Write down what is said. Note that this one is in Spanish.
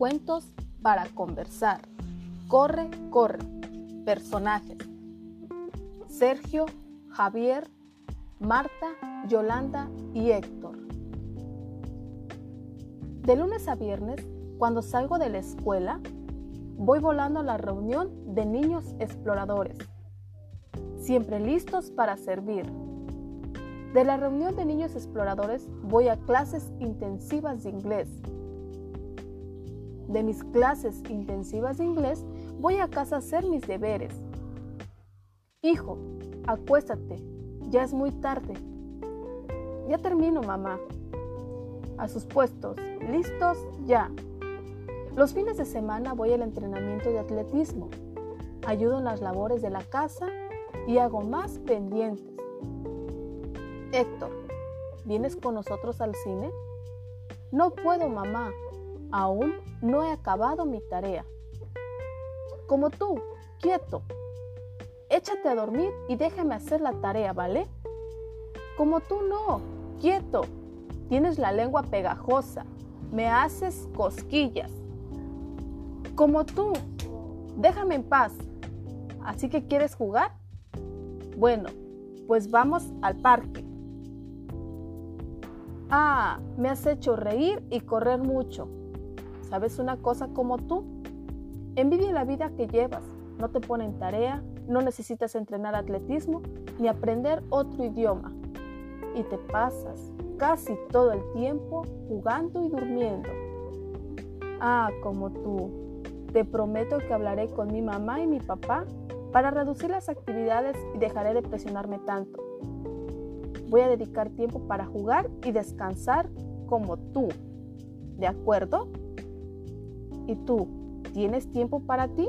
Cuentos para conversar. Corre, corre. Personajes. Sergio, Javier, Marta, Yolanda y Héctor. De lunes a viernes, cuando salgo de la escuela, voy volando a la reunión de niños exploradores, siempre listos para servir. De la reunión de niños exploradores voy a clases intensivas de inglés. De mis clases intensivas de inglés voy a casa a hacer mis deberes. Hijo, acuéstate, ya es muy tarde. Ya termino, mamá. A sus puestos, listos, ya. Los fines de semana voy al entrenamiento de atletismo. Ayudo en las labores de la casa y hago más pendientes. Héctor, ¿vienes con nosotros al cine? No puedo, mamá. Aún no he acabado mi tarea. Como tú, quieto. Échate a dormir y déjame hacer la tarea, ¿vale? Como tú no, quieto. Tienes la lengua pegajosa. Me haces cosquillas. Como tú. Déjame en paz. ¿Así que quieres jugar? Bueno, pues vamos al parque. Ah, me has hecho reír y correr mucho. ¿Sabes una cosa como tú? Envidia la vida que llevas. No te ponen tarea, no necesitas entrenar atletismo ni aprender otro idioma. Y te pasas casi todo el tiempo jugando y durmiendo. Ah, como tú. Te prometo que hablaré con mi mamá y mi papá para reducir las actividades y dejaré de presionarme tanto. Voy a dedicar tiempo para jugar y descansar como tú. ¿De acuerdo? ¿Y tú? ¿Tienes tiempo para ti?